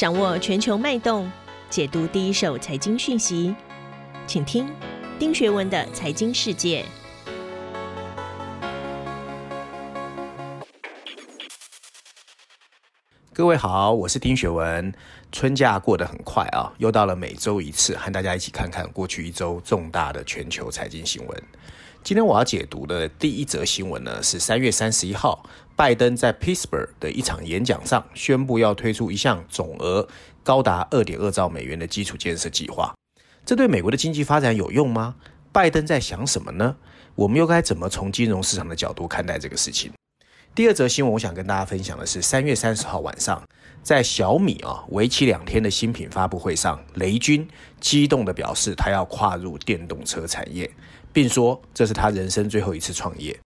掌握全球脉动，解读第一手财经讯息，请听丁学文的财经世界。各位好，我是丁学文。春假过得很快啊，又到了每周一次和大家一起看看过去一周重大的全球财经新闻。今天我要解读的第一则新闻呢，是三月三十一号，拜登在 Pittsburgh 的一场演讲上宣布要推出一项总额高达二点二兆美元的基础建设计划。这对美国的经济发展有用吗？拜登在想什么呢？我们又该怎么从金融市场的角度看待这个事情？第二则新闻，我想跟大家分享的是三月三十号晚上，在小米啊为期两天的新品发布会上，雷军激动地表示他要跨入电动车产业。并说这是他人生最后一次创业。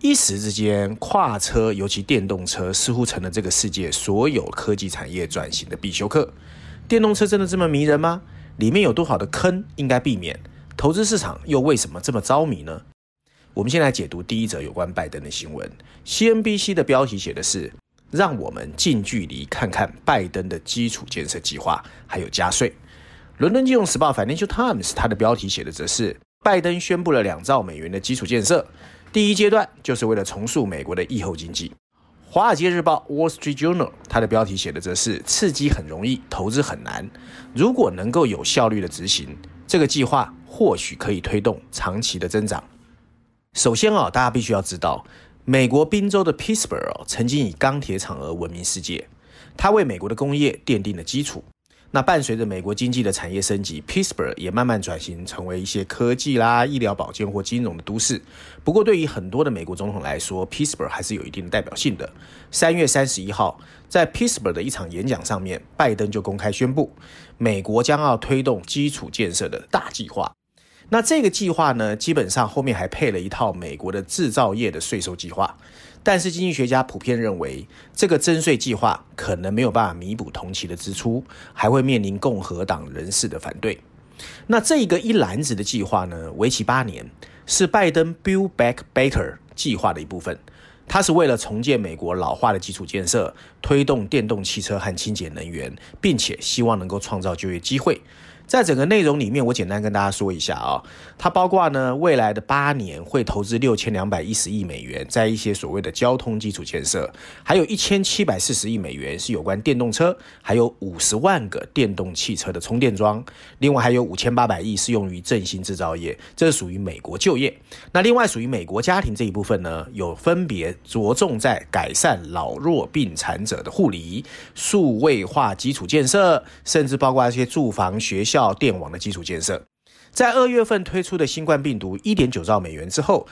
一时之间，跨车尤其电动车似乎成了这个世界所有科技产业转型的必修课。电动车真的这么迷人吗？里面有多少的坑应该避免？投资市场又为什么这么着迷呢？我们先来解读第一则有关拜登的新闻。CNBC 的标题写的是：“让我们近距离看看拜登的基础建设计划，还有加税。”伦敦金融时报 Financial Times 它的标题写的则是。拜登宣布了两兆美元的基础建设，第一阶段就是为了重塑美国的疫后经济。华尔街日报 （Wall Street Journal） 它的标题写的则是“刺激很容易，投资很难”。如果能够有效率的执行这个计划，或许可以推动长期的增长。首先啊，大家必须要知道，美国宾州的 Pittsburgh 曾经以钢铁厂而闻名世界，它为美国的工业奠定了基础。那伴随着美国经济的产业升级，Pittsburgh 也慢慢转型成为一些科技啦、医疗保健或金融的都市。不过，对于很多的美国总统来说，Pittsburgh 还是有一定的代表性的。三月三十一号，在 Pittsburgh 的一场演讲上面，拜登就公开宣布，美国将要推动基础建设的大计划。那这个计划呢，基本上后面还配了一套美国的制造业的税收计划。但是经济学家普遍认为，这个征税计划可能没有办法弥补同期的支出，还会面临共和党人士的反对。那这个一篮子的计划呢，为期八年，是拜登 Build Back Better 计划的一部分。它是为了重建美国老化的基础建设，推动电动汽车和清洁能源，并且希望能够创造就业机会。在整个内容里面，我简单跟大家说一下啊，它包括呢未来的八年会投资六千两百一十亿美元在一些所谓的交通基础建设，还有一千七百四十亿美元是有关电动车，还有五十万个电动汽车的充电桩，另外还有五千八百亿是用于振兴制造业，这是属于美国就业。那另外属于美国家庭这一部分呢，有分别着重在改善老弱病残者的护理、数位化基础建设，甚至包括一些住房、学校。到电网的基础建设，在二月份推出的新冠病毒一点九兆美元之后，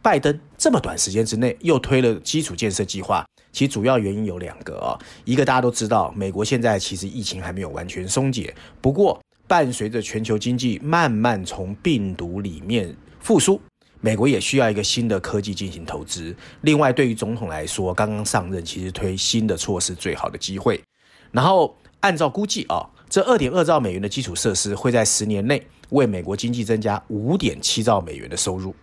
拜登这么短时间之内又推了基础建设计划。其主要原因有两个啊，一个大家都知道，美国现在其实疫情还没有完全松解，不过伴随着全球经济慢慢从病毒里面复苏，美国也需要一个新的科技进行投资。另外，对于总统来说，刚刚上任，其实推新的措施最好的机会。然后按照估计啊。这二点二兆美元的基础设施会在十年内为美国经济增加五点七兆美元的收入。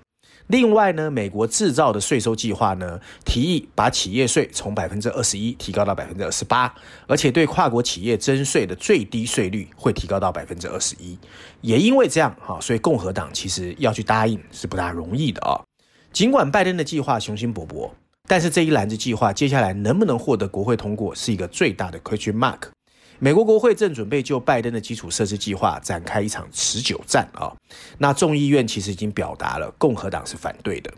另外呢，美国制造的税收计划呢，提议把企业税从百分之二十一提高到百分之二十八，而且对跨国企业征税的最低税率会提高到百分之二十一。也因为这样哈，所以共和党其实要去答应是不大容易的啊。尽管拜登的计划雄心勃勃，但是这一篮子计划接下来能不能获得国会通过，是一个最大的 question mark。美国国会正准备就拜登的基础设施计划展开一场持久战啊！那众议院其实已经表达了共和党是反对的。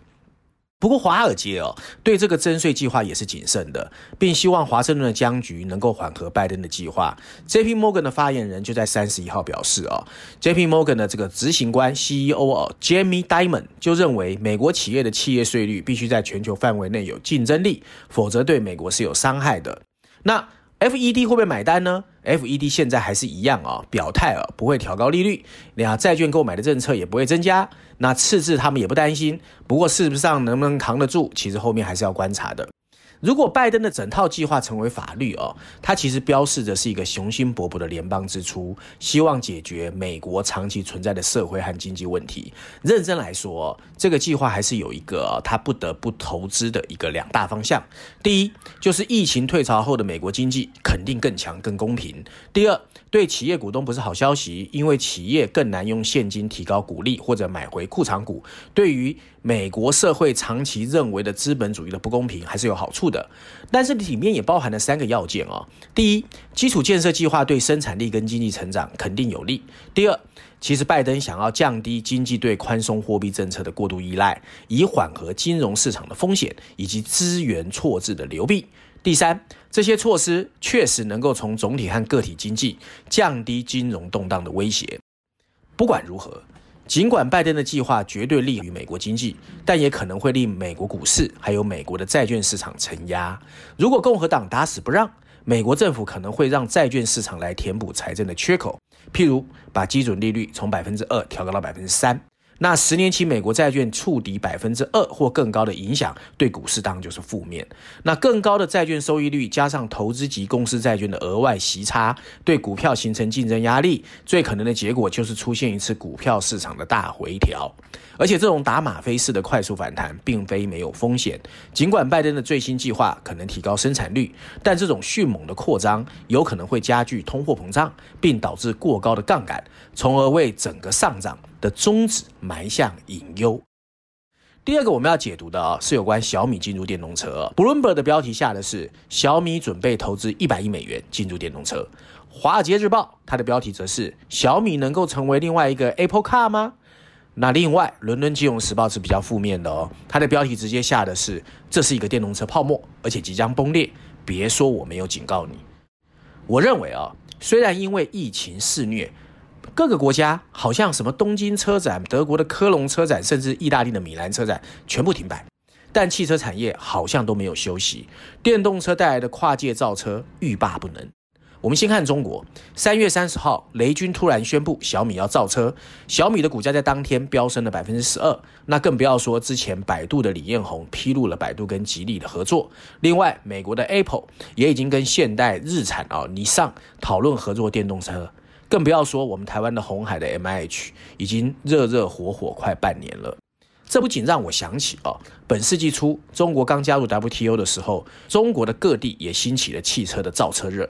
不过华尔街哦对这个征税计划也是谨慎的，并希望华盛顿的僵局能够缓和拜登的计划。J.P. Morgan 的发言人就在三十一号表示哦，J.P. Morgan 的这个执行官 CEO 哦 Jamie Dimon 就认为，美国企业的企业税率必须在全球范围内有竞争力，否则对美国是有伤害的。那 FED 会不会买单呢？FED 现在还是一样啊，表态啊，不会调高利率，那债券购买的政策也不会增加。那赤字他们也不担心，不过事实上能不能扛得住，其实后面还是要观察的。如果拜登的整套计划成为法律哦，它其实标示着是一个雄心勃勃的联邦支出，希望解决美国长期存在的社会和经济问题。认真来说，这个计划还是有一个他不得不投资的一个两大方向。第一，就是疫情退潮后的美国经济肯定更强、更公平；第二，对企业股东不是好消息，因为企业更难用现金提高股利或者买回库藏股。对于美国社会长期认为的资本主义的不公平，还是有好处。的但是里面也包含了三个要件哦。第一，基础建设计划对生产力跟经济成长肯定有利。第二，其实拜登想要降低经济对宽松货币政策的过度依赖，以缓和金融市场的风险以及资源错置的流弊。第三，这些措施确实能够从总体和个体经济降低金融动荡的威胁。不管如何，尽管拜登的计划绝对利于美国经济，但也可能会令美国股市还有美国的债券市场承压。如果共和党打死不让，美国政府可能会让债券市场来填补财政的缺口，譬如把基准利率从百分之二调高到百分之三。那十年期美国债券触底百分之二或更高的影响，对股市当然就是负面。那更高的债券收益率加上投资级公司债券的额外息差，对股票形成竞争压力，最可能的结果就是出现一次股票市场的大回调。而且这种打吗啡式的快速反弹，并非没有风险。尽管拜登的最新计划可能提高生产率，但这种迅猛的扩张有可能会加剧通货膨胀，并导致过高的杠杆，从而为整个上涨的宗旨埋下隐忧。第二个我们要解读的啊，是有关小米进入电动车。Bloomberg 的标题下的是小米准备投资一百亿美元进入电动车。华尔街日报它的标题则是小米能够成为另外一个 Apple Car 吗？那另外，伦敦金融时报是比较负面的哦，它的标题直接下的是这是一个电动车泡沫，而且即将崩裂。别说我没有警告你。我认为啊，虽然因为疫情肆虐，各个国家好像什么东京车展、德国的科隆车展，甚至意大利的米兰车展全部停摆，但汽车产业好像都没有休息。电动车带来的跨界造车欲罢不能。我们先看中国，三月三十号，雷军突然宣布小米要造车，小米的股价在当天飙升了百分之十二。那更不要说之前百度的李彦宏披露了百度跟吉利的合作。另外，美国的 Apple 也已经跟现代、日产啊、尼桑讨论合作电动车。更不要说我们台湾的红海的 MIH 已经热热火火快半年了。这不仅让我想起啊，本世纪初中国刚加入 WTO 的时候，中国的各地也兴起了汽车的造车热。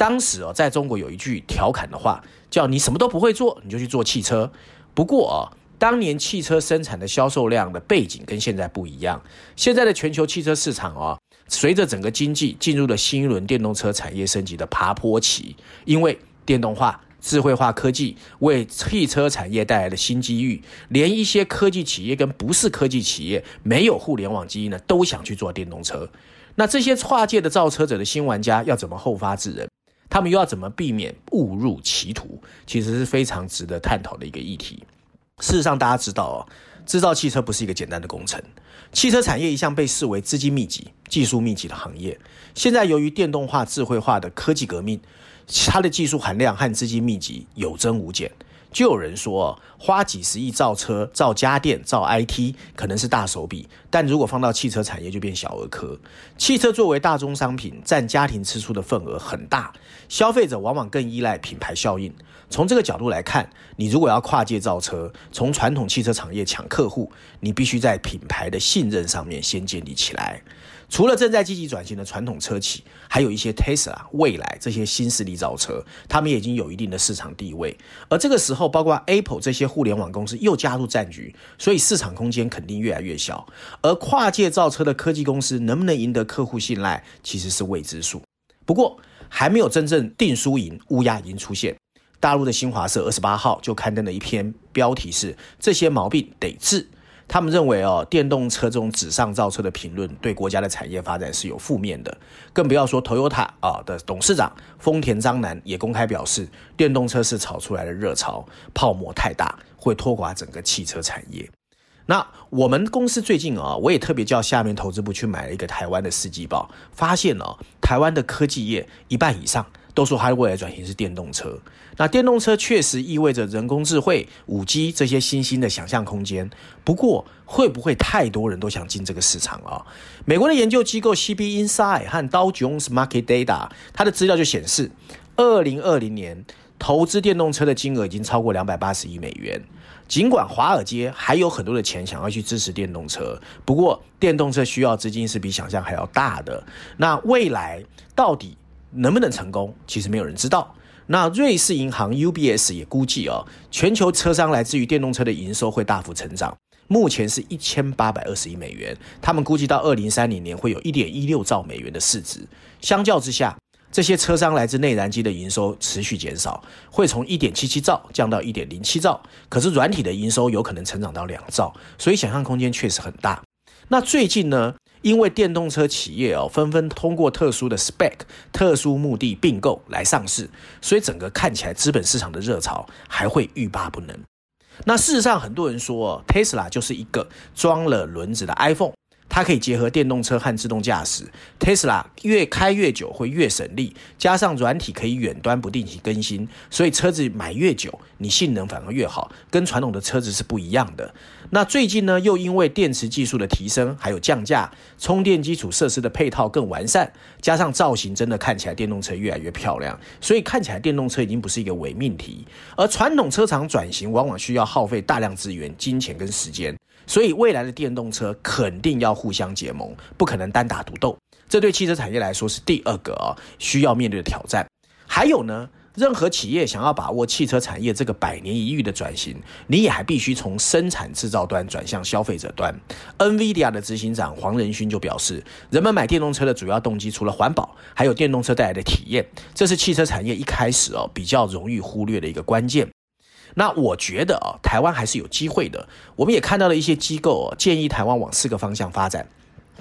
当时哦，在中国有一句调侃的话，叫你什么都不会做，你就去做汽车。不过啊，当年汽车生产的销售量的背景跟现在不一样。现在的全球汽车市场啊，随着整个经济进入了新一轮电动车产业升级的爬坡期，因为电动化、智慧化科技为汽车产业带来的新机遇，连一些科技企业跟不是科技企业没有互联网基因的，都想去做电动车。那这些跨界的造车者的新玩家要怎么后发制人？他们又要怎么避免误入歧途？其实是非常值得探讨的一个议题。事实上，大家知道哦，制造汽车不是一个简单的工程。汽车产业一向被视为资金密集、技术密集的行业。现在由于电动化、智慧化的科技革命，它的技术含量和资金密集有增无减。就有人说，花几十亿造车、造家电、造 IT 可能是大手笔，但如果放到汽车产业就变小儿科。汽车作为大宗商品，占家庭支出的份额很大，消费者往往更依赖品牌效应。从这个角度来看，你如果要跨界造车，从传统汽车产业抢客户，你必须在品牌的信任上面先建立起来。除了正在积极转型的传统车企，还有一些 Tesla、蔚来这些新势力造车，他们已经有一定的市场地位。而这个时候，包括 Apple 这些互联网公司又加入战局，所以市场空间肯定越来越小。而跨界造车的科技公司能不能赢得客户信赖，其实是未知数。不过，还没有真正定输赢，乌鸦已经出现。大陆的新华社二十八号就刊登了一篇，标题是“这些毛病得治”。他们认为哦，电动车这种纸上造车的评论对国家的产业发展是有负面的，更不要说 Toyota 啊的董事长丰田章男也公开表示，电动车是炒出来的热潮，泡沫太大，会拖垮整个汽车产业。那我们公司最近啊，我也特别叫下面投资部去买了一个台湾的世纪报，发现哦，台湾的科技业一半以上。都说它的未来转型是电动车。那电动车确实意味着人工智慧、五 G 这些新兴的想象空间。不过，会不会太多人都想进这个市场啊？美国的研究机构 CB Insight 和 Dow Jones Market Data，它的资料就显示，二零二零年投资电动车的金额已经超过两百八十亿美元。尽管华尔街还有很多的钱想要去支持电动车，不过电动车需要资金是比想象还要大的。那未来到底能不能成功，其实没有人知道。那瑞士银行 UBS 也估计哦，全球车商来自于电动车的营收会大幅成长，目前是一千八百二十亿美元。他们估计到二零三零年会有一点一六兆美元的市值。相较之下，这些车商来自内燃机的营收持续减少，会从一点七七兆降到一点零七兆。可是软体的营收有可能成长到两兆，所以想象空间确实很大。那最近呢，因为电动车企业哦纷纷通过特殊的 spec、特殊目的并购来上市，所以整个看起来资本市场的热潮还会欲罢不能。那事实上，很多人说 Tesla 就是一个装了轮子的 iPhone。它可以结合电动车和自动驾驶，Tesla 越开越久会越省力，加上软体可以远端不定期更新，所以车子买越久，你性能反而越好，跟传统的车子是不一样的。那最近呢，又因为电池技术的提升，还有降价，充电基础设施的配套更完善，加上造型真的看起来电动车越来越漂亮，所以看起来电动车已经不是一个伪命题。而传统车厂转型往往需要耗费大量资源、金钱跟时间。所以未来的电动车肯定要互相结盟，不可能单打独斗。这对汽车产业来说是第二个啊需要面对的挑战。还有呢，任何企业想要把握汽车产业这个百年一遇的转型，你也还必须从生产制造端转向消费者端。NVIDIA 的执行长黄仁勋就表示，人们买电动车的主要动机除了环保，还有电动车带来的体验，这是汽车产业一开始哦比较容易忽略的一个关键。那我觉得啊，台湾还是有机会的。我们也看到了一些机构哦建议台湾往四个方向发展。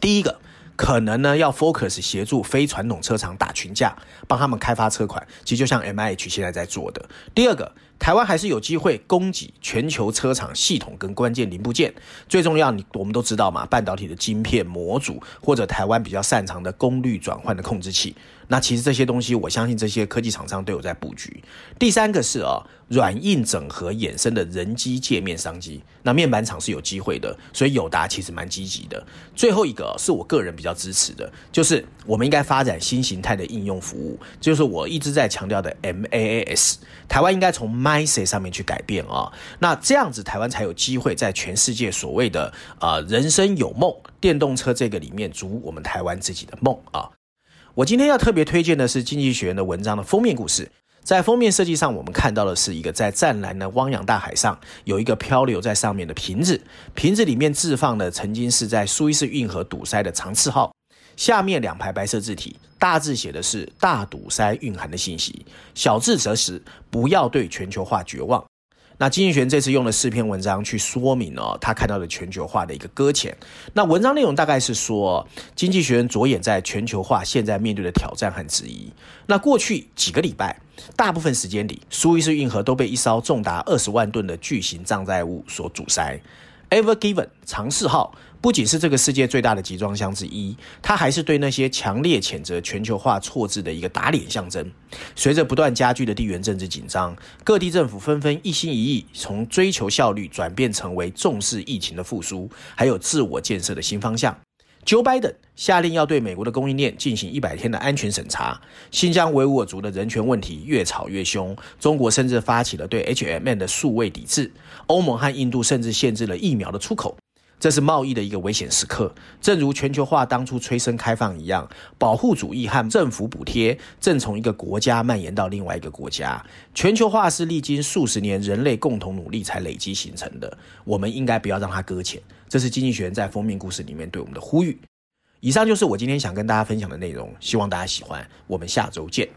第一个，可能呢要 focus 协助非传统车厂打群架，帮他们开发车款，其实就像 M I H 现在在做的。第二个，台湾还是有机会供给全球车厂系统跟关键零部件。最重要，你我们都知道嘛，半导体的晶片模组，或者台湾比较擅长的功率转换的控制器。那其实这些东西，我相信这些科技厂商都有在布局。第三个是啊，软硬整合衍生的人机界面商机，那面板厂是有机会的，所以友达其实蛮积极的。最后一个是我个人比较支持的，就是我们应该发展新形态的应用服务，就是我一直在强调的 MaaS。台湾应该从 Mindset 上面去改变啊，那这样子台湾才有机会在全世界所谓的呃人生有梦电动车这个里面逐我们台湾自己的梦啊。我今天要特别推荐的是《经济学人》的文章的封面故事。在封面设计上，我们看到的是一个在湛蓝的汪洋大海上，有一个漂流在上面的瓶子，瓶子里面置放的曾经是在苏伊士运河堵塞的长次号。下面两排白色字体，大字写的是大堵塞蕴含的信息，小字则是不要对全球化绝望。那经济学这次用了四篇文章去说明哦，他看到的全球化的一个搁浅。那文章内容大概是说，经济学人着眼在全球化现在面对的挑战和质疑。那过去几个礼拜，大部分时间里，苏伊士运河都被一艘重达二十万吨的巨型障碍物所阻塞。Ever Given 长四号。不仅是这个世界最大的集装箱之一，它还是对那些强烈谴责全球化错字的一个打脸象征。随着不断加剧的地缘政治紧张，各地政府纷纷一心一意从追求效率转变成为重视疫情的复苏，还有自我建设的新方向。Joe Biden 下令要对美国的供应链进行一百天的安全审查。新疆维吾尔族的人权问题越吵越凶，中国甚至发起了对 HMN 的数位抵制。欧盟和印度甚至限制了疫苗的出口。这是贸易的一个危险时刻，正如全球化当初催生开放一样，保护主义和政府补贴正从一个国家蔓延到另外一个国家。全球化是历经数十年人类共同努力才累积形成的，我们应该不要让它搁浅。这是经济学人在封面故事里面对我们的呼吁。以上就是我今天想跟大家分享的内容，希望大家喜欢。我们下周见。